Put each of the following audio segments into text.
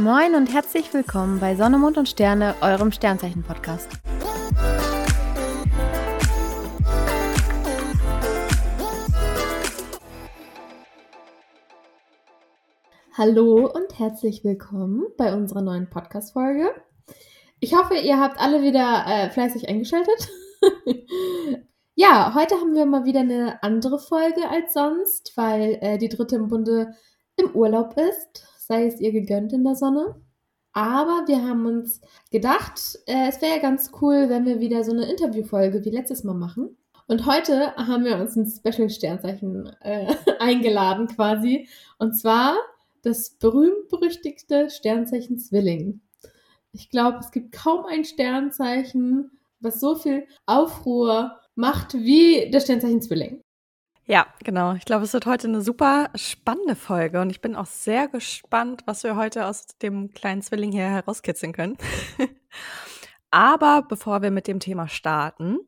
Moin und herzlich willkommen bei Sonne, Mond und Sterne, eurem Sternzeichen-Podcast. Hallo und herzlich willkommen bei unserer neuen Podcast-Folge. Ich hoffe, ihr habt alle wieder äh, fleißig eingeschaltet. ja, heute haben wir mal wieder eine andere Folge als sonst, weil äh, die dritte im Bunde im Urlaub ist. Sei es ihr gegönnt in der Sonne. Aber wir haben uns gedacht, äh, es wäre ja ganz cool, wenn wir wieder so eine Interviewfolge wie letztes Mal machen. Und heute haben wir uns ein Special-Sternzeichen äh, eingeladen quasi. Und zwar das berühmt-berüchtigte Sternzeichen Zwilling. Ich glaube, es gibt kaum ein Sternzeichen, was so viel Aufruhr macht wie das Sternzeichen Zwilling. Ja, genau. Ich glaube, es wird heute eine super spannende Folge und ich bin auch sehr gespannt, was wir heute aus dem kleinen Zwilling hier herauskitzeln können. Aber bevor wir mit dem Thema starten,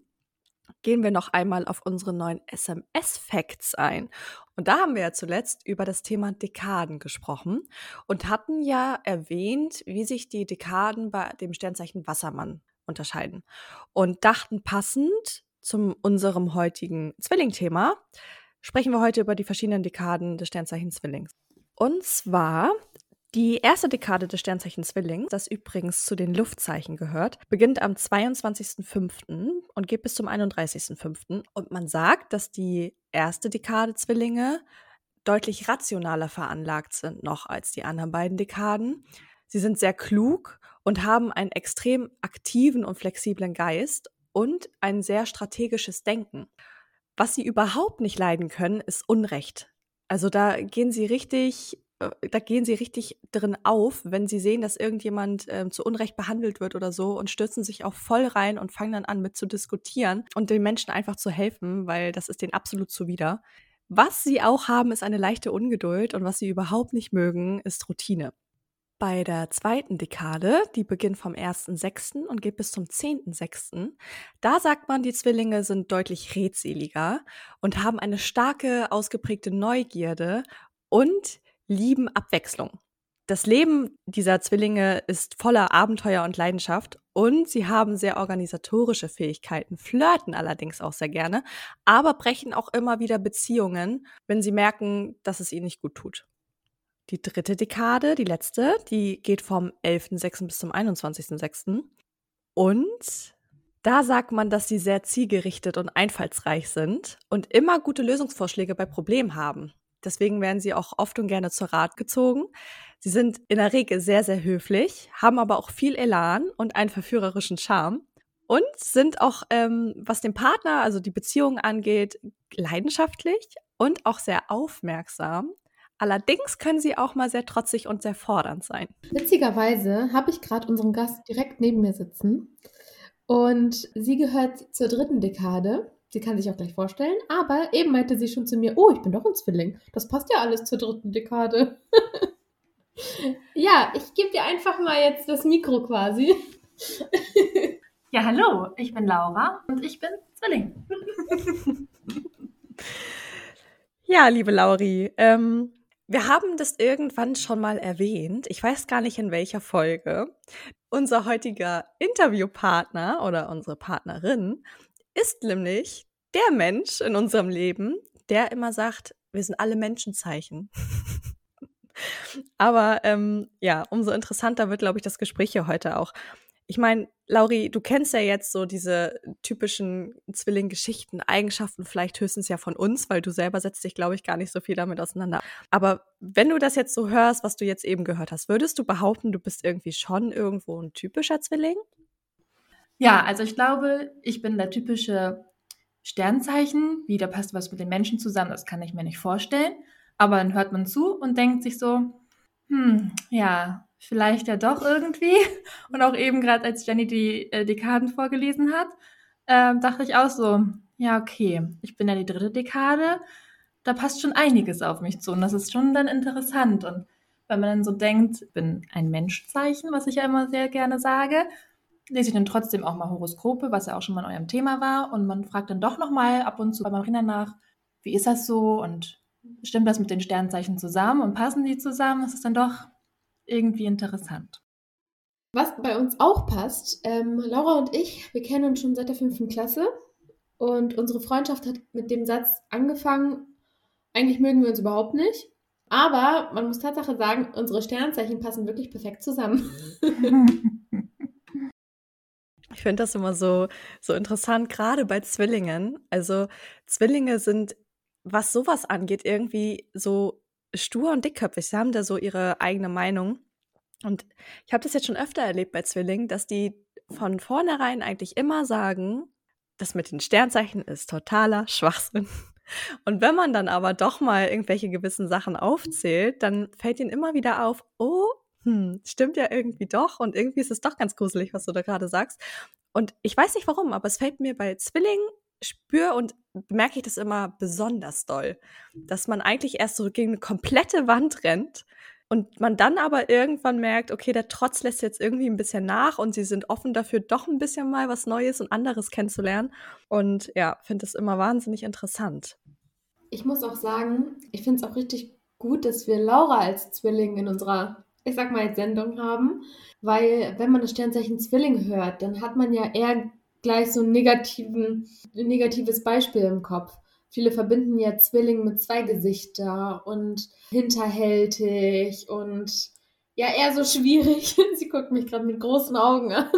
gehen wir noch einmal auf unsere neuen SMS-Facts ein. Und da haben wir ja zuletzt über das Thema Dekaden gesprochen und hatten ja erwähnt, wie sich die Dekaden bei dem Sternzeichen Wassermann unterscheiden. Und dachten passend zu unserem heutigen Zwilling-Thema sprechen wir heute über die verschiedenen Dekaden des Sternzeichens Zwillings. Und zwar die erste Dekade des Sternzeichen Zwilling, das übrigens zu den Luftzeichen gehört, beginnt am 22.05. und geht bis zum 31.05. Und man sagt, dass die erste Dekade Zwillinge deutlich rationaler veranlagt sind noch als die anderen beiden Dekaden. Sie sind sehr klug und haben einen extrem aktiven und flexiblen Geist und ein sehr strategisches Denken. Was sie überhaupt nicht leiden können, ist Unrecht. Also da gehen sie richtig äh, da gehen sie richtig drin auf, wenn sie sehen, dass irgendjemand äh, zu Unrecht behandelt wird oder so und stürzen sich auch voll rein und fangen dann an mit zu diskutieren und den Menschen einfach zu helfen, weil das ist denen absolut zuwider. Was sie auch haben, ist eine leichte Ungeduld und was sie überhaupt nicht mögen, ist Routine. Bei der zweiten Dekade, die beginnt vom 1.6. und geht bis zum 10.6., da sagt man, die Zwillinge sind deutlich redseliger und haben eine starke, ausgeprägte Neugierde und lieben Abwechslung. Das Leben dieser Zwillinge ist voller Abenteuer und Leidenschaft und sie haben sehr organisatorische Fähigkeiten, flirten allerdings auch sehr gerne, aber brechen auch immer wieder Beziehungen, wenn sie merken, dass es ihnen nicht gut tut. Die dritte Dekade, die letzte, die geht vom 11.06. bis zum 21.06. Und da sagt man, dass sie sehr zielgerichtet und einfallsreich sind und immer gute Lösungsvorschläge bei Problemen haben. Deswegen werden sie auch oft und gerne zur Rat gezogen. Sie sind in der Regel sehr, sehr höflich, haben aber auch viel Elan und einen verführerischen Charme und sind auch, ähm, was den Partner, also die Beziehung angeht, leidenschaftlich und auch sehr aufmerksam. Allerdings können sie auch mal sehr trotzig und sehr fordernd sein. Witzigerweise habe ich gerade unseren Gast direkt neben mir sitzen und sie gehört zur dritten Dekade Sie kann sich auch gleich vorstellen, aber eben meinte sie schon zu mir, oh, ich bin doch ein Zwilling. Das passt ja alles zur dritten Dekade. ja, ich gebe dir einfach mal jetzt das Mikro quasi. ja, hallo, ich bin Laura und ich bin Zwilling. ja, liebe Lauri, ähm, wir haben das irgendwann schon mal erwähnt. Ich weiß gar nicht in welcher Folge. Unser heutiger Interviewpartner oder unsere Partnerin ist nämlich der Mensch in unserem Leben, der immer sagt, wir sind alle Menschenzeichen. Aber ähm, ja, umso interessanter wird, glaube ich, das Gespräch hier heute auch. Ich meine, Lauri, du kennst ja jetzt so diese typischen Zwilling-Geschichten, Eigenschaften vielleicht höchstens ja von uns, weil du selber setzt dich, glaube ich, gar nicht so viel damit auseinander. Aber wenn du das jetzt so hörst, was du jetzt eben gehört hast, würdest du behaupten, du bist irgendwie schon irgendwo ein typischer Zwilling? Ja, also ich glaube, ich bin der typische Sternzeichen. Wie, da passt was mit den Menschen zusammen, das kann ich mir nicht vorstellen. Aber dann hört man zu und denkt sich so, hm, ja, vielleicht ja doch irgendwie. Und auch eben gerade, als Jenny die äh, Dekaden vorgelesen hat, äh, dachte ich auch so, ja, okay, ich bin ja die dritte Dekade, da passt schon einiges auf mich zu und das ist schon dann interessant. Und wenn man dann so denkt, ich bin ein Menschzeichen, was ich ja immer sehr gerne sage, lese ich dann trotzdem auch mal Horoskope, was ja auch schon mal in eurem Thema war. Und man fragt dann doch nochmal ab und zu bei Marina nach, wie ist das so und stimmt das mit den Sternzeichen zusammen und passen die zusammen? Das ist dann doch irgendwie interessant. Was bei uns auch passt, ähm, Laura und ich, wir kennen uns schon seit der fünften Klasse und unsere Freundschaft hat mit dem Satz angefangen, eigentlich mögen wir uns überhaupt nicht. Aber man muss Tatsache sagen, unsere Sternzeichen passen wirklich perfekt zusammen. Ich finde das immer so, so interessant, gerade bei Zwillingen. Also Zwillinge sind, was sowas angeht, irgendwie so stur und dickköpfig. Sie haben da so ihre eigene Meinung. Und ich habe das jetzt schon öfter erlebt bei Zwillingen, dass die von vornherein eigentlich immer sagen, das mit den Sternzeichen ist totaler Schwachsinn. Und wenn man dann aber doch mal irgendwelche gewissen Sachen aufzählt, dann fällt ihnen immer wieder auf, oh, hm, stimmt ja irgendwie doch und irgendwie ist es doch ganz gruselig, was du da gerade sagst. Und ich weiß nicht warum, aber es fällt mir bei Zwillingen spür und merke ich das immer besonders doll, dass man eigentlich erst so gegen eine komplette Wand rennt und man dann aber irgendwann merkt, okay, der Trotz lässt jetzt irgendwie ein bisschen nach und sie sind offen dafür, doch ein bisschen mal was Neues und anderes kennenzulernen. Und ja, finde es immer wahnsinnig interessant. Ich muss auch sagen, ich finde es auch richtig gut, dass wir Laura als Zwilling in unserer, ich sag mal Sendung haben, weil wenn man das Sternzeichen Zwilling hört, dann hat man ja eher gleich so ein negativen, ein negatives Beispiel im Kopf. Viele verbinden ja Zwilling mit zwei Gesichter und hinterhältig und ja, eher so schwierig. Sie guckt mich gerade mit großen Augen an.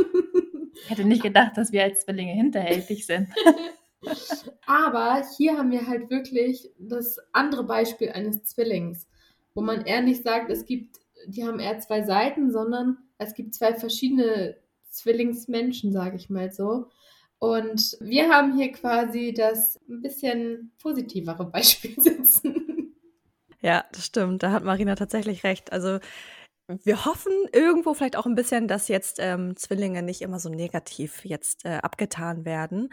Ich hätte nicht gedacht, dass wir als Zwillinge hinterhältig sind. Aber hier haben wir halt wirklich das andere Beispiel eines Zwillings, wo man eher nicht sagt, es gibt, die haben eher zwei Seiten, sondern es gibt zwei verschiedene Zwillingsmenschen, sage ich mal so. Und wir haben hier quasi das ein bisschen positivere Beispiel sitzen. Ja, das stimmt. Da hat Marina tatsächlich recht. Also wir hoffen irgendwo vielleicht auch ein bisschen, dass jetzt ähm, Zwillinge nicht immer so negativ jetzt äh, abgetan werden.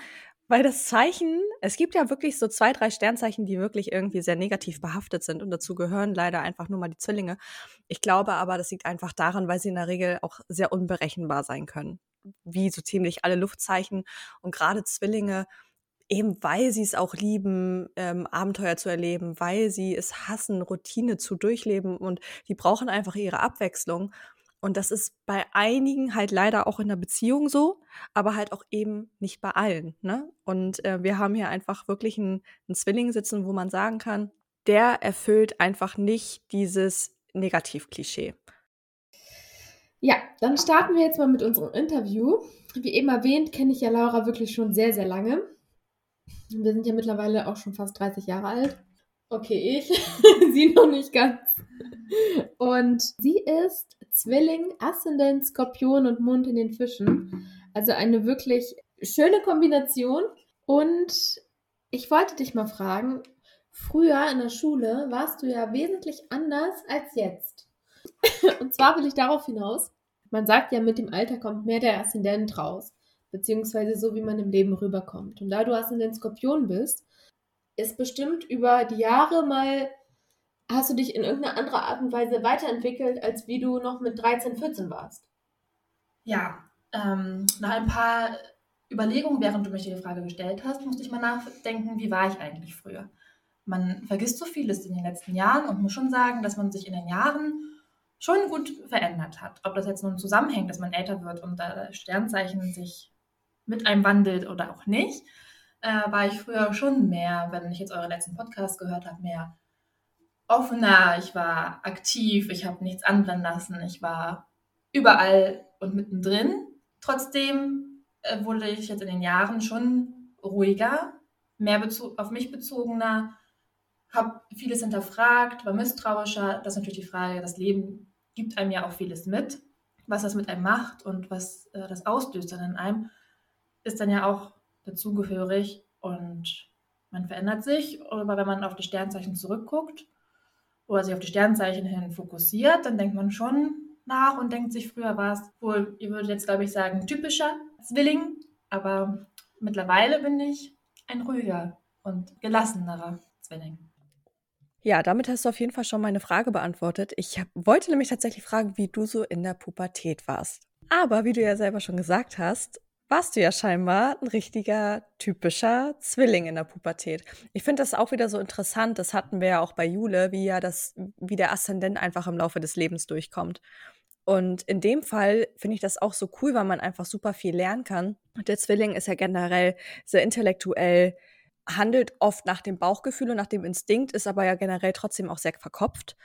Weil das Zeichen, es gibt ja wirklich so zwei, drei Sternzeichen, die wirklich irgendwie sehr negativ behaftet sind. Und dazu gehören leider einfach nur mal die Zwillinge. Ich glaube aber, das liegt einfach daran, weil sie in der Regel auch sehr unberechenbar sein können wie so ziemlich alle Luftzeichen und gerade Zwillinge, eben weil sie es auch lieben, ähm, Abenteuer zu erleben, weil sie es hassen, Routine zu durchleben und die brauchen einfach ihre Abwechslung. Und das ist bei einigen halt leider auch in der Beziehung so, aber halt auch eben nicht bei allen. Ne? Und äh, wir haben hier einfach wirklich einen, einen Zwilling sitzen, wo man sagen kann, der erfüllt einfach nicht dieses Negativklischee. Ja, dann starten wir jetzt mal mit unserem Interview. Wie eben erwähnt, kenne ich ja Laura wirklich schon sehr, sehr lange. Wir sind ja mittlerweile auch schon fast 30 Jahre alt. Okay, ich, sie noch nicht ganz. Und sie ist Zwilling, Aszendent, Skorpion und Mond in den Fischen. Also eine wirklich schöne Kombination. Und ich wollte dich mal fragen, früher in der Schule warst du ja wesentlich anders als jetzt. Und zwar will ich darauf hinaus, man sagt ja, mit dem Alter kommt mehr der Aszendent raus, beziehungsweise so, wie man im Leben rüberkommt. Und da du Aszendent Skorpion bist, ist bestimmt über die Jahre mal, hast du dich in irgendeiner anderen Art und Weise weiterentwickelt, als wie du noch mit 13, 14 warst. Ja, ähm, nach ein paar Überlegungen, während du mich die Frage gestellt hast, musste ich mal nachdenken, wie war ich eigentlich früher? Man vergisst so vieles in den letzten Jahren und muss schon sagen, dass man sich in den Jahren schon gut verändert hat. Ob das jetzt nun zusammenhängt, dass man älter wird und da Sternzeichen sich mit einem wandelt oder auch nicht, äh, war ich früher schon mehr, wenn ich jetzt eure letzten Podcasts gehört habe, mehr offener, ich war aktiv, ich habe nichts anbrennen lassen, ich war überall und mittendrin. Trotzdem äh, wurde ich jetzt in den Jahren schon ruhiger, mehr auf mich bezogener, habe vieles hinterfragt, war misstrauischer. Das ist natürlich die Frage, das Leben gibt einem ja auch vieles mit, was das mit einem macht und was äh, das auslöst dann in einem, ist dann ja auch dazugehörig und man verändert sich. Aber wenn man auf die Sternzeichen zurückguckt oder sich auf die Sternzeichen hin fokussiert, dann denkt man schon nach und denkt sich, früher war es wohl, ihr würdet jetzt glaube ich sagen, typischer Zwilling, aber mittlerweile bin ich ein ruhiger und gelassenerer Zwilling. Ja, damit hast du auf jeden Fall schon meine Frage beantwortet. Ich hab, wollte nämlich tatsächlich fragen, wie du so in der Pubertät warst. Aber wie du ja selber schon gesagt hast, warst du ja scheinbar ein richtiger typischer Zwilling in der Pubertät. Ich finde das auch wieder so interessant. Das hatten wir ja auch bei Jule, wie ja das, wie der Aszendent einfach im Laufe des Lebens durchkommt. Und in dem Fall finde ich das auch so cool, weil man einfach super viel lernen kann. Der Zwilling ist ja generell sehr intellektuell, handelt oft nach dem Bauchgefühl und nach dem Instinkt, ist aber ja generell trotzdem auch sehr verkopft.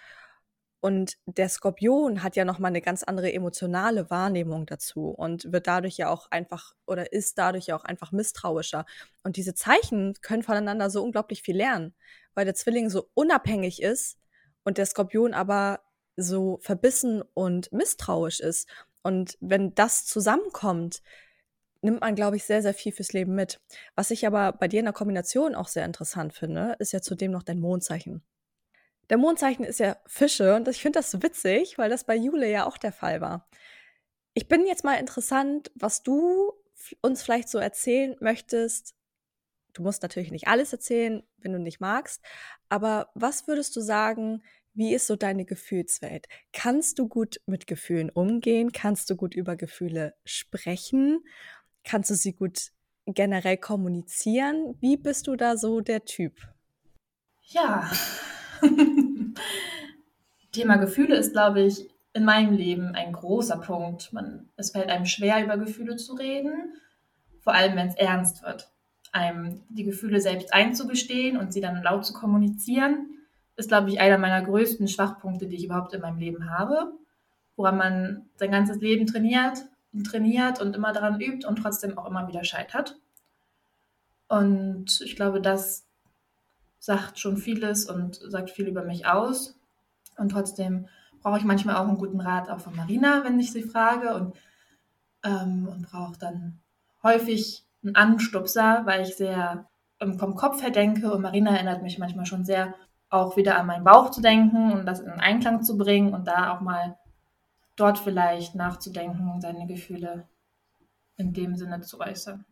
Und der Skorpion hat ja noch mal eine ganz andere emotionale Wahrnehmung dazu und wird dadurch ja auch einfach oder ist dadurch ja auch einfach misstrauischer. Und diese Zeichen können voneinander so unglaublich viel lernen, weil der Zwilling so unabhängig ist und der Skorpion aber so verbissen und misstrauisch ist. Und wenn das zusammenkommt, nimmt man, glaube ich, sehr, sehr viel fürs Leben mit. Was ich aber bei dir in der Kombination auch sehr interessant finde, ist ja zudem noch dein Mondzeichen. Der Mondzeichen ist ja Fische und ich finde das witzig, weil das bei Jule ja auch der Fall war. Ich bin jetzt mal interessant, was du uns vielleicht so erzählen möchtest. Du musst natürlich nicht alles erzählen, wenn du nicht magst, aber was würdest du sagen, wie ist so deine Gefühlswelt? Kannst du gut mit Gefühlen umgehen? Kannst du gut über Gefühle sprechen? Kannst du sie gut generell kommunizieren? Wie bist du da so der Typ? Ja. Thema Gefühle ist, glaube ich, in meinem Leben ein großer Punkt. Man, es fällt einem schwer, über Gefühle zu reden, vor allem wenn es ernst wird. Einem die Gefühle selbst einzugestehen und sie dann laut zu kommunizieren ist, glaube ich, einer meiner größten Schwachpunkte, die ich überhaupt in meinem Leben habe, woran man sein ganzes Leben trainiert und trainiert und immer daran übt und trotzdem auch immer wieder scheitert. Und ich glaube, das sagt schon vieles und sagt viel über mich aus. Und trotzdem brauche ich manchmal auch einen guten Rat auch von Marina, wenn ich sie frage und, ähm, und brauche dann häufig einen Anstupser, weil ich sehr ähm, vom Kopf her denke und Marina erinnert mich manchmal schon sehr auch wieder an meinen Bauch zu denken und das in Einklang zu bringen und da auch mal dort vielleicht nachzudenken und seine Gefühle in dem Sinne zu äußern.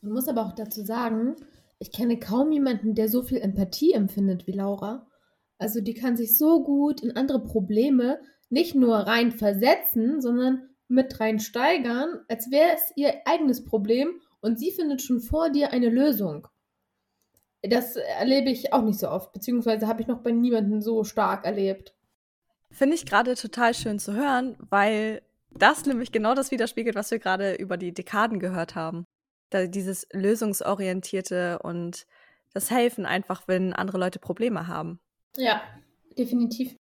Man muss aber auch dazu sagen, ich kenne kaum jemanden, der so viel Empathie empfindet wie Laura. Also die kann sich so gut in andere Probleme nicht nur rein versetzen, sondern mit rein steigern, als wäre es ihr eigenes Problem und sie findet schon vor dir eine Lösung. Das erlebe ich auch nicht so oft, beziehungsweise habe ich noch bei niemandem so stark erlebt. Finde ich gerade total schön zu hören, weil das nämlich genau das widerspiegelt, was wir gerade über die Dekaden gehört haben. Da dieses lösungsorientierte und das Helfen einfach, wenn andere Leute Probleme haben. Ja, definitiv.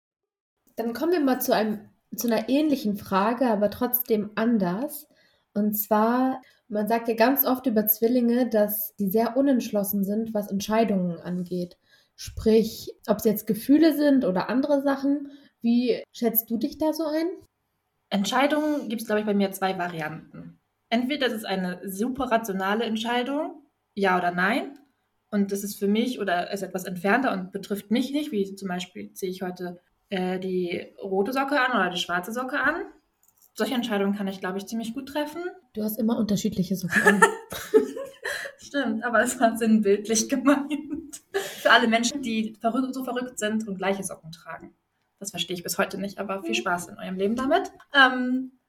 Dann kommen wir mal zu einem zu einer ähnlichen Frage, aber trotzdem anders. Und zwar, man sagt ja ganz oft über Zwillinge, dass die sehr unentschlossen sind, was Entscheidungen angeht. Sprich, ob es jetzt Gefühle sind oder andere Sachen. Wie schätzt du dich da so ein? Entscheidungen gibt es, glaube ich, bei mir zwei Varianten. Entweder das ist eine super rationale Entscheidung, ja oder nein. Und das ist für mich oder ist etwas entfernter und betrifft mich nicht, wie zum Beispiel ziehe ich heute äh, die rote Socke an oder die schwarze Socke an solche Entscheidungen kann ich, glaube ich, ziemlich gut treffen. Du hast immer unterschiedliche Socken Stimmt, aber es war sinnbildlich gemeint. Für alle Menschen, die verrückt, so verrückt sind und gleiche Socken tragen. Das verstehe ich bis heute nicht, aber viel Spaß in eurem Leben damit. Ähm, äh,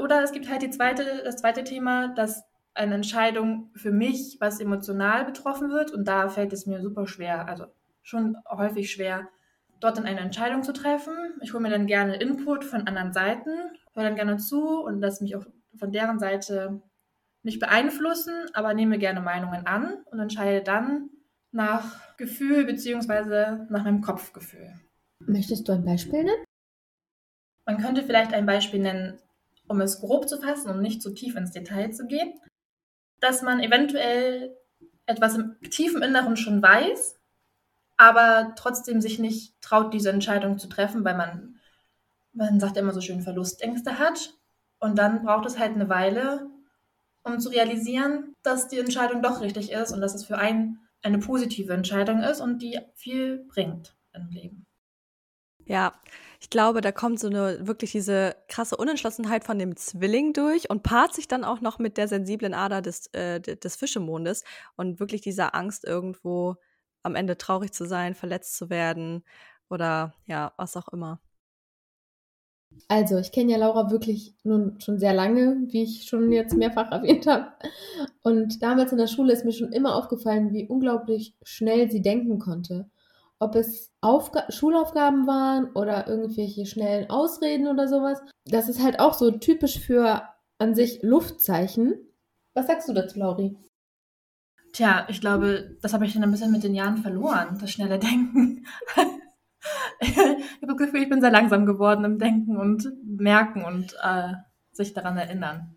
oder es gibt halt die zweite, das zweite Thema, dass eine Entscheidung für mich, was emotional betroffen wird, und da fällt es mir super schwer, also schon häufig schwer, dort dann eine Entscheidung zu treffen. Ich hole mir dann gerne Input von anderen Seiten, höre dann gerne zu und lasse mich auch von deren Seite nicht beeinflussen, aber nehme gerne Meinungen an und entscheide dann nach Gefühl bzw. nach meinem Kopfgefühl. Möchtest du ein Beispiel nennen? Man könnte vielleicht ein Beispiel nennen, um es grob zu fassen und nicht zu tief ins Detail zu gehen, dass man eventuell etwas im tiefen Inneren schon weiß, aber trotzdem sich nicht traut, diese Entscheidung zu treffen, weil man, man sagt immer so schön, Verlustängste hat. Und dann braucht es halt eine Weile, um zu realisieren, dass die Entscheidung doch richtig ist und dass es für einen eine positive Entscheidung ist und die viel bringt im Leben. Ja, ich glaube, da kommt so eine wirklich diese krasse Unentschlossenheit von dem Zwilling durch und paart sich dann auch noch mit der sensiblen Ader des, äh, des Fischemondes und wirklich dieser Angst irgendwo am Ende traurig zu sein, verletzt zu werden oder ja, was auch immer. Also, ich kenne ja Laura wirklich nun schon sehr lange, wie ich schon jetzt mehrfach erwähnt habe. Und damals in der Schule ist mir schon immer aufgefallen, wie unglaublich schnell sie denken konnte. Ob es Aufga Schulaufgaben waren oder irgendwelche schnellen Ausreden oder sowas. Das ist halt auch so typisch für an sich Luftzeichen. Was sagst du dazu, Lauri? Tja, ich glaube, das habe ich dann ein bisschen mit den Jahren verloren, das schnelle Denken. ich habe das Gefühl, ich bin sehr langsam geworden im Denken und Merken und äh, sich daran erinnern.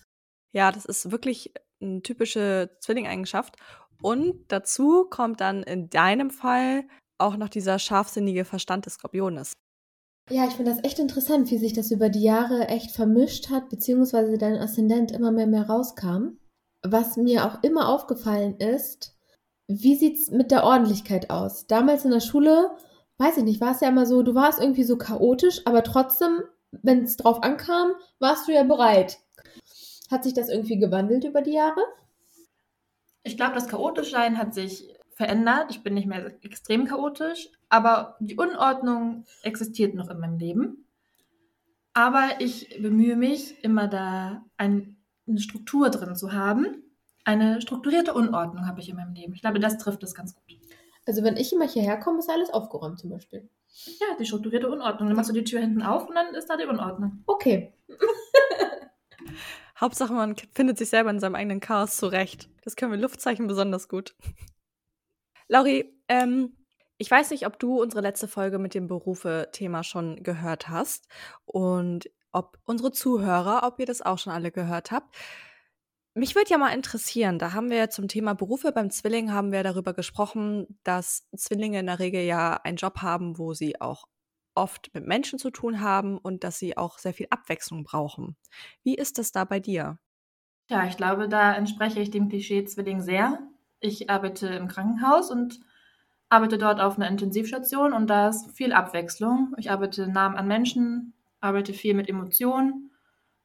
Ja, das ist wirklich eine typische Zwillingeigenschaft. Und dazu kommt dann in deinem Fall auch noch dieser scharfsinnige Verstand des Skorpiones. Ja, ich finde das echt interessant, wie sich das über die Jahre echt vermischt hat, beziehungsweise dein Aszendent immer mehr mehr rauskam. Was mir auch immer aufgefallen ist, wie sieht es mit der Ordentlichkeit aus? Damals in der Schule, weiß ich nicht, war es ja immer so, du warst irgendwie so chaotisch, aber trotzdem, wenn es drauf ankam, warst du ja bereit. Hat sich das irgendwie gewandelt über die Jahre? Ich glaube, das Chaotischsein hat sich verändert. Ich bin nicht mehr extrem chaotisch, aber die Unordnung existiert noch in meinem Leben. Aber ich bemühe mich, immer da ein, eine Struktur drin zu haben. Eine strukturierte Unordnung habe ich in meinem Leben. Ich glaube, das trifft es ganz gut. Also wenn ich immer hierher komme, ist alles aufgeräumt zum Beispiel. Ja, die strukturierte Unordnung. Dann machst du die Tür hinten auf und dann ist da die Unordnung. Okay. Hauptsache, man findet sich selber in seinem eigenen Chaos zurecht. Das können wir Luftzeichen besonders gut. Lauri, ähm, ich weiß nicht, ob du unsere letzte Folge mit dem Berufe-Thema schon gehört hast und ob unsere Zuhörer, ob ihr das auch schon alle gehört habt. Mich würde ja mal interessieren, da haben wir zum Thema Berufe beim Zwilling haben wir darüber gesprochen, dass Zwillinge in der Regel ja einen Job haben, wo sie auch oft mit Menschen zu tun haben und dass sie auch sehr viel Abwechslung brauchen. Wie ist das da bei dir? Ja, ich glaube, da entspreche ich dem Klischee Zwilling sehr. Ich arbeite im Krankenhaus und arbeite dort auf einer Intensivstation und da ist viel Abwechslung. Ich arbeite nah an Menschen, arbeite viel mit Emotionen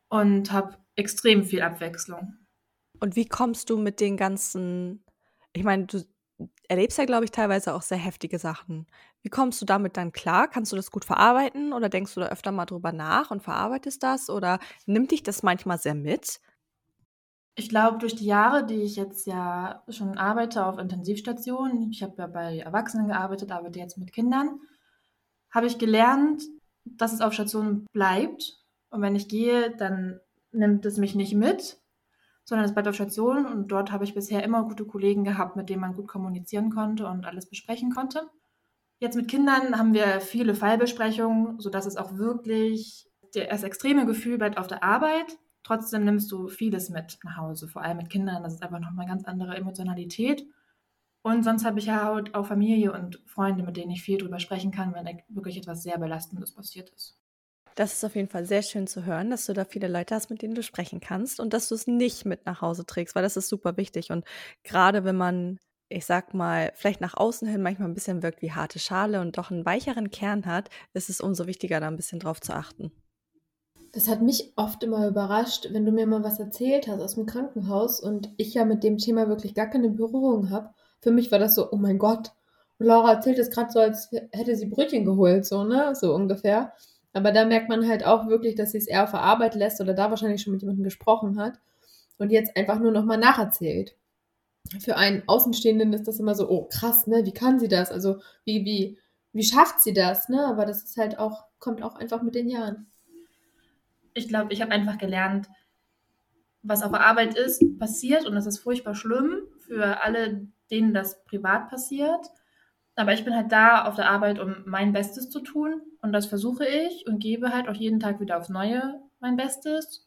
und habe extrem viel Abwechslung. Und wie kommst du mit den ganzen, ich meine, du erlebst ja, glaube ich, teilweise auch sehr heftige Sachen. Wie kommst du damit dann klar? Kannst du das gut verarbeiten oder denkst du da öfter mal drüber nach und verarbeitest das oder nimmt dich das manchmal sehr mit? Ich glaube, durch die Jahre, die ich jetzt ja schon arbeite auf Intensivstationen, ich habe ja bei Erwachsenen gearbeitet, arbeite jetzt mit Kindern, habe ich gelernt, dass es auf Stationen bleibt. Und wenn ich gehe, dann nimmt es mich nicht mit, sondern es bleibt auf Station. Und dort habe ich bisher immer gute Kollegen gehabt, mit denen man gut kommunizieren konnte und alles besprechen konnte. Jetzt mit Kindern haben wir viele Fallbesprechungen, sodass es auch wirklich das extreme Gefühl bleibt auf der Arbeit, Trotzdem nimmst du vieles mit nach Hause, vor allem mit Kindern. Das ist einfach nochmal eine ganz andere Emotionalität. Und sonst habe ich ja halt auch Familie und Freunde, mit denen ich viel drüber sprechen kann, wenn wirklich etwas sehr Belastendes passiert ist. Das ist auf jeden Fall sehr schön zu hören, dass du da viele Leute hast, mit denen du sprechen kannst und dass du es nicht mit nach Hause trägst, weil das ist super wichtig. Und gerade wenn man, ich sag mal, vielleicht nach außen hin manchmal ein bisschen wirkt wie harte Schale und doch einen weicheren Kern hat, ist es umso wichtiger, da ein bisschen drauf zu achten. Das hat mich oft immer überrascht, wenn du mir mal was erzählt hast aus dem Krankenhaus und ich ja mit dem Thema wirklich gar keine Berührung habe. Für mich war das so, oh mein Gott. Und Laura erzählt es gerade so, als hätte sie Brötchen geholt, so, ne? So ungefähr. Aber da merkt man halt auch wirklich, dass sie es eher auf der Arbeit lässt oder da wahrscheinlich schon mit jemandem gesprochen hat und jetzt einfach nur nochmal nacherzählt. Für einen Außenstehenden ist das immer so, oh krass, ne? Wie kann sie das? Also, wie, wie, wie schafft sie das, ne? Aber das ist halt auch, kommt auch einfach mit den Jahren ich glaube, ich habe einfach gelernt, was auf der Arbeit ist, passiert und das ist furchtbar schlimm für alle, denen das privat passiert. Aber ich bin halt da auf der Arbeit, um mein Bestes zu tun und das versuche ich und gebe halt auch jeden Tag wieder aufs Neue mein Bestes.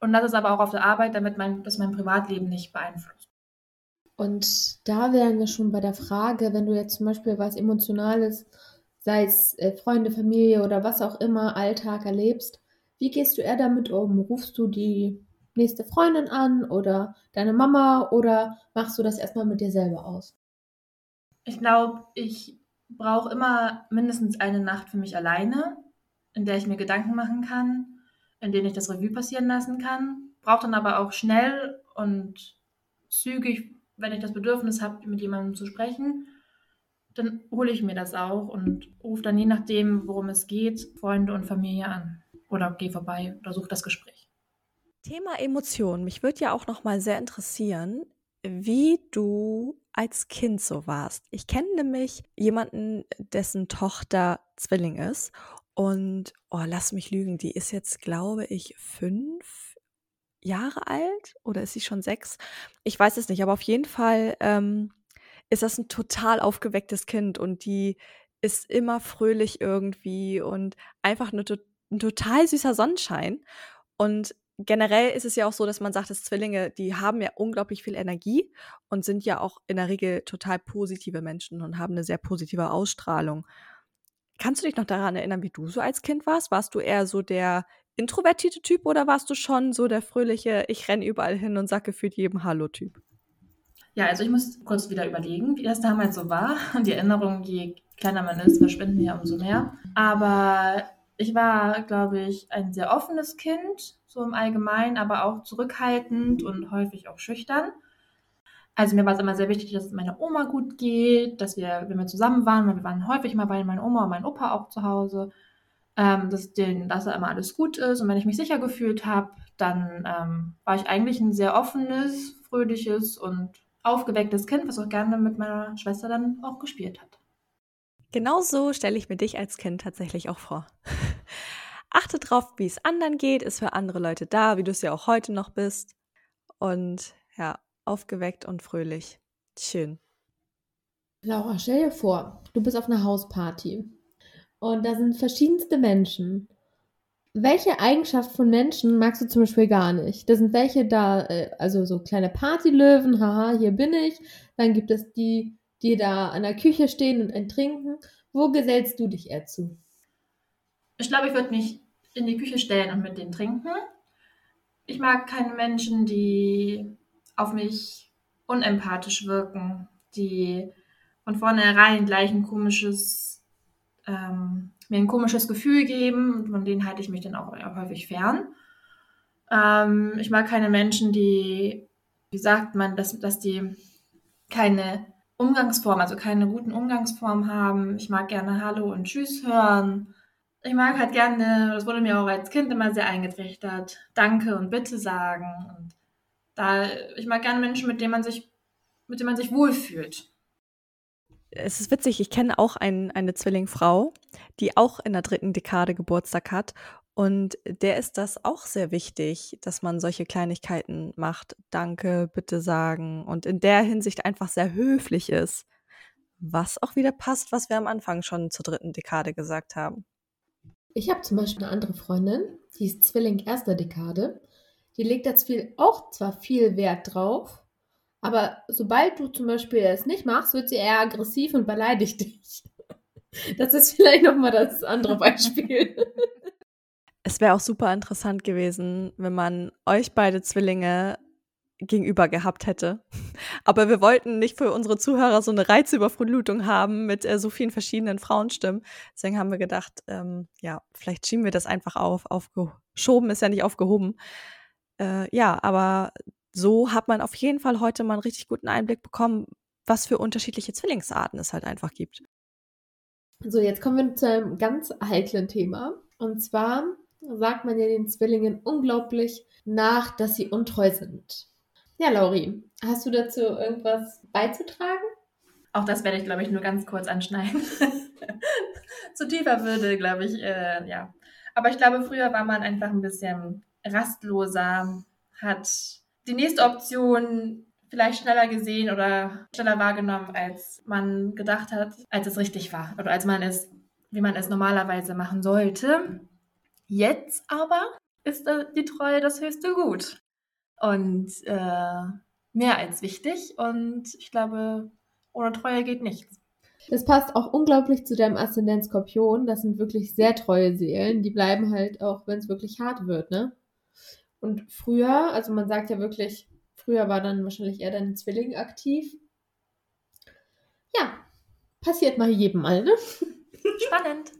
Und das ist aber auch auf der Arbeit, damit mein, das mein Privatleben nicht beeinflusst. Und da wären wir schon bei der Frage, wenn du jetzt zum Beispiel was Emotionales, sei es äh, Freunde, Familie oder was auch immer, Alltag erlebst, wie gehst du eher damit um? Rufst du die nächste Freundin an oder deine Mama oder machst du das erstmal mit dir selber aus? Ich glaube, ich brauche immer mindestens eine Nacht für mich alleine, in der ich mir Gedanken machen kann, in denen ich das Revue passieren lassen kann. Brauche dann aber auch schnell und zügig, wenn ich das Bedürfnis habe, mit jemandem zu sprechen, dann hole ich mir das auch und rufe dann je nachdem, worum es geht, Freunde und Familie an oder geh vorbei oder such das Gespräch. Thema Emotionen. Mich würde ja auch noch mal sehr interessieren, wie du als Kind so warst. Ich kenne nämlich jemanden, dessen Tochter Zwilling ist. Und, oh, lass mich lügen, die ist jetzt, glaube ich, fünf Jahre alt oder ist sie schon sechs? Ich weiß es nicht, aber auf jeden Fall ähm, ist das ein total aufgewecktes Kind und die ist immer fröhlich irgendwie und einfach eine, ein total süßer Sonnenschein. Und generell ist es ja auch so, dass man sagt, dass Zwillinge, die haben ja unglaublich viel Energie und sind ja auch in der Regel total positive Menschen und haben eine sehr positive Ausstrahlung. Kannst du dich noch daran erinnern, wie du so als Kind warst? Warst du eher so der introvertierte Typ oder warst du schon so der fröhliche, ich renne überall hin und sage gefühlt jedem Hallo-Typ? Ja, also ich muss kurz wieder überlegen, wie das damals so war. Die Erinnerungen, je kleiner man ist, verschwinden ja umso mehr. Aber ich war, glaube ich, ein sehr offenes Kind, so im Allgemeinen, aber auch zurückhaltend und häufig auch schüchtern. Also mir war es immer sehr wichtig, dass es meiner Oma gut geht, dass wir, wenn wir zusammen waren, weil wir waren häufig mal bei meiner Oma und meinem Opa auch zu Hause, ähm, dass, denen, dass da immer alles gut ist. Und wenn ich mich sicher gefühlt habe, dann ähm, war ich eigentlich ein sehr offenes, fröhliches und aufgewecktes Kind, was auch gerne mit meiner Schwester dann auch gespielt hat. Genau so stelle ich mir dich als Kind tatsächlich auch vor. Achte drauf, wie es anderen geht, ist für andere Leute da, wie du es ja auch heute noch bist. Und ja, aufgeweckt und fröhlich. Schön. Laura, stell dir vor, du bist auf einer Hausparty und da sind verschiedenste Menschen. Welche Eigenschaft von Menschen magst du zum Beispiel gar nicht? Da sind welche da, äh, also so kleine Partylöwen, haha, hier bin ich. Dann gibt es die, die da an der Küche stehen und ein trinken. Wo gesellst du dich eher zu? Ich glaube, ich würde mich in die Küche stellen und mit denen trinken. Ich mag keine Menschen, die auf mich unempathisch wirken, die von vornherein gleich ein komisches, ähm, mir ein komisches Gefühl geben, von denen halte ich mich dann auch häufig fern. Ähm, ich mag keine Menschen, die, wie sagt man, dass, dass die keine Umgangsform, also keine guten Umgangsformen haben. Ich mag gerne Hallo und Tschüss hören. Ich mag halt gerne, das wurde mir auch als Kind immer sehr eingetrichtert, Danke und Bitte sagen. Und da, ich mag gerne Menschen, mit denen man sich, mit denen man sich wohlfühlt. Es ist witzig, ich kenne auch ein, eine Zwillingfrau, die auch in der dritten Dekade Geburtstag hat. Und der ist das auch sehr wichtig, dass man solche Kleinigkeiten macht. Danke, bitte sagen. Und in der Hinsicht einfach sehr höflich ist. Was auch wieder passt, was wir am Anfang schon zur dritten Dekade gesagt haben. Ich habe zum Beispiel eine andere Freundin, die ist Zwilling erster Dekade. Die legt jetzt viel, auch zwar viel Wert drauf, aber sobald du zum Beispiel es nicht machst, wird sie eher aggressiv und beleidigt dich. Das ist vielleicht nochmal das andere Beispiel. Es wäre auch super interessant gewesen, wenn man euch beide Zwillinge gegenüber gehabt hätte. Aber wir wollten nicht für unsere Zuhörer so eine Reizüberflutung haben mit äh, so vielen verschiedenen Frauenstimmen. Deswegen haben wir gedacht, ähm, ja, vielleicht schieben wir das einfach auf. Aufgeschoben ist ja nicht aufgehoben. Äh, ja, aber so hat man auf jeden Fall heute mal einen richtig guten Einblick bekommen, was für unterschiedliche Zwillingsarten es halt einfach gibt. So, jetzt kommen wir zu einem ganz heiklen Thema. Und zwar sagt man ja den Zwillingen unglaublich nach, dass sie untreu sind. Ja, Lauri, hast du dazu irgendwas beizutragen? Auch das werde ich, glaube ich, nur ganz kurz anschneiden. Zu tiefer würde, glaube ich, äh, ja. Aber ich glaube, früher war man einfach ein bisschen rastloser, hat die nächste Option vielleicht schneller gesehen oder schneller wahrgenommen, als man gedacht hat, als es richtig war oder als man es, wie man es normalerweise machen sollte. Jetzt aber ist die Treue das höchste Gut und äh, mehr als wichtig und ich glaube, ohne Treue geht nichts. Das passt auch unglaublich zu deinem Aszendent Skorpion. Das sind wirklich sehr treue Seelen. Die bleiben halt auch, wenn es wirklich hart wird, ne? Und früher, also man sagt ja wirklich, früher war dann wahrscheinlich eher dein Zwilling aktiv. Ja, passiert mal jedem mal, ne? Spannend.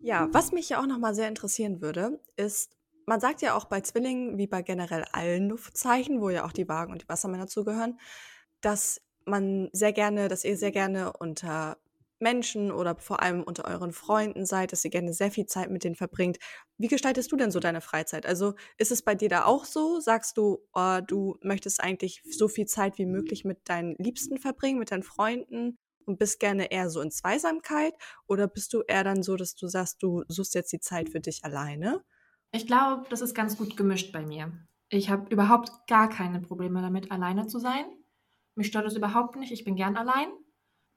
Ja, was mich ja auch nochmal sehr interessieren würde, ist, man sagt ja auch bei Zwillingen, wie bei generell allen Luftzeichen, wo ja auch die Wagen und die Wassermänner zugehören, dass man sehr gerne, dass ihr sehr gerne unter Menschen oder vor allem unter euren Freunden seid, dass ihr gerne sehr viel Zeit mit denen verbringt. Wie gestaltest du denn so deine Freizeit? Also ist es bei dir da auch so? Sagst du, oh, du möchtest eigentlich so viel Zeit wie möglich mit deinen Liebsten verbringen, mit deinen Freunden und bist gerne eher so in Zweisamkeit? Oder bist du eher dann so, dass du sagst, du suchst jetzt die Zeit für dich alleine? Ich glaube, das ist ganz gut gemischt bei mir. Ich habe überhaupt gar keine Probleme damit, alleine zu sein. Mich stört es überhaupt nicht. Ich bin gern allein.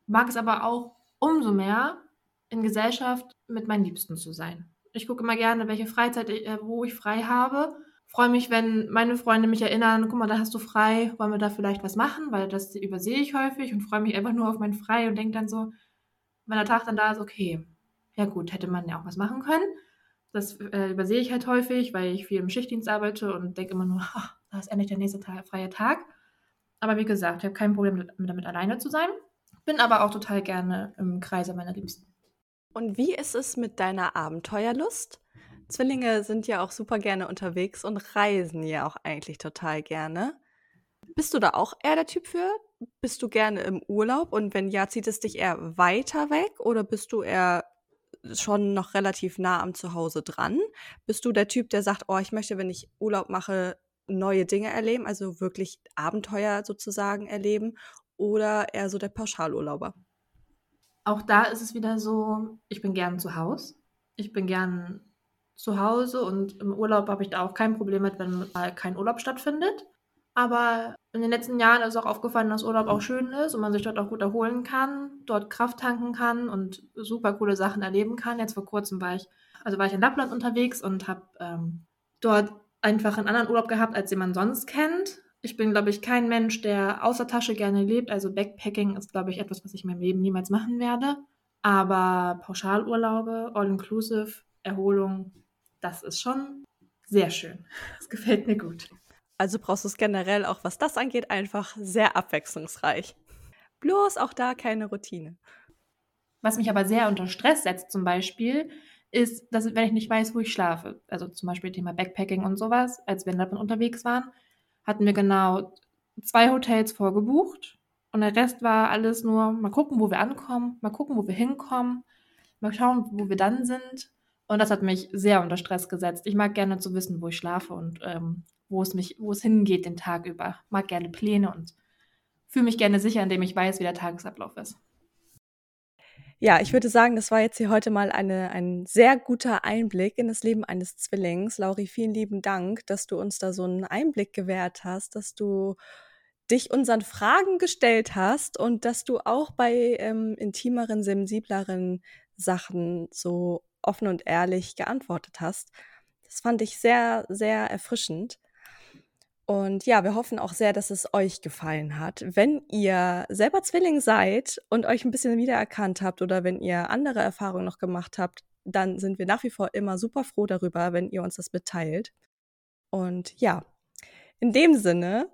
Mag es aber auch umso mehr, in Gesellschaft mit meinen Liebsten zu sein. Ich gucke immer gerne, welche Freizeit, ich, äh, wo ich frei habe. Freue mich, wenn meine Freunde mich erinnern, guck mal, da hast du frei, wollen wir da vielleicht was machen, weil das übersehe ich häufig und freue mich einfach nur auf mein Frei und denke dann so, wenn der Tag dann da ist, okay, ja gut, hätte man ja auch was machen können. Das äh, übersehe ich halt häufig, weil ich viel im Schichtdienst arbeite und denke immer nur, ach, da ist endlich der nächste Tag, freie Tag. Aber wie gesagt, ich habe kein Problem damit, damit alleine zu sein. Bin aber auch total gerne im Kreise meiner Liebsten. Und wie ist es mit deiner Abenteuerlust? Zwillinge sind ja auch super gerne unterwegs und reisen ja auch eigentlich total gerne. Bist du da auch eher der Typ für? Bist du gerne im Urlaub und wenn ja, zieht es dich eher weiter weg oder bist du eher schon noch relativ nah am Zuhause dran? Bist du der Typ, der sagt, oh, ich möchte, wenn ich Urlaub mache, neue Dinge erleben, also wirklich Abenteuer sozusagen erleben? Oder eher so der Pauschalurlauber? Auch da ist es wieder so, ich bin gern zu Hause. Ich bin gern zu Hause und im Urlaub habe ich da auch kein Problem mit, wenn mal kein Urlaub stattfindet. Aber in den letzten Jahren ist auch aufgefallen, dass Urlaub auch schön ist und man sich dort auch gut erholen kann, dort Kraft tanken kann und super coole Sachen erleben kann. Jetzt vor kurzem war ich, also war ich in Lappland unterwegs und habe ähm, dort einfach einen anderen Urlaub gehabt, als den man sonst kennt. Ich bin, glaube ich, kein Mensch, der außer Tasche gerne lebt. Also Backpacking ist, glaube ich, etwas, was ich in meinem Leben niemals machen werde. Aber Pauschalurlaube, All-Inclusive, Erholung, das ist schon sehr schön. Das gefällt mir gut. Also brauchst du es generell auch, was das angeht, einfach sehr abwechslungsreich. Bloß auch da keine Routine. Was mich aber sehr unter Stress setzt zum Beispiel, ist, dass wenn ich nicht weiß, wo ich schlafe, also zum Beispiel Thema Backpacking und sowas, als wir dann unterwegs waren, hatten wir genau zwei Hotels vorgebucht und der Rest war alles nur mal gucken, wo wir ankommen, mal gucken, wo wir hinkommen, mal schauen, wo wir dann sind. Und das hat mich sehr unter Stress gesetzt. Ich mag gerne zu wissen, wo ich schlafe und ähm, wo es mich, wo es hingeht den Tag über. Mag gerne Pläne und fühle mich gerne sicher, indem ich weiß, wie der Tagesablauf ist. Ja, ich würde sagen, das war jetzt hier heute mal eine, ein sehr guter Einblick in das Leben eines Zwillings. Lauri, vielen lieben Dank, dass du uns da so einen Einblick gewährt hast, dass du dich unseren Fragen gestellt hast und dass du auch bei ähm, intimeren, sensibleren Sachen so offen und ehrlich geantwortet hast. Das fand ich sehr, sehr erfrischend. Und ja, wir hoffen auch sehr, dass es euch gefallen hat. Wenn ihr selber Zwilling seid und euch ein bisschen wiedererkannt habt oder wenn ihr andere Erfahrungen noch gemacht habt, dann sind wir nach wie vor immer super froh darüber, wenn ihr uns das mitteilt. Und ja, in dem Sinne,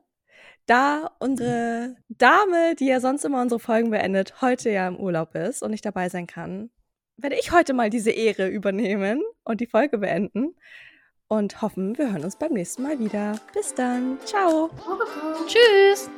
da unsere Dame, die ja sonst immer unsere Folgen beendet, heute ja im Urlaub ist und nicht dabei sein kann, werde ich heute mal diese Ehre übernehmen und die Folge beenden und hoffen, wir hören uns beim nächsten Mal wieder. Bis dann. Ciao. Tschüss.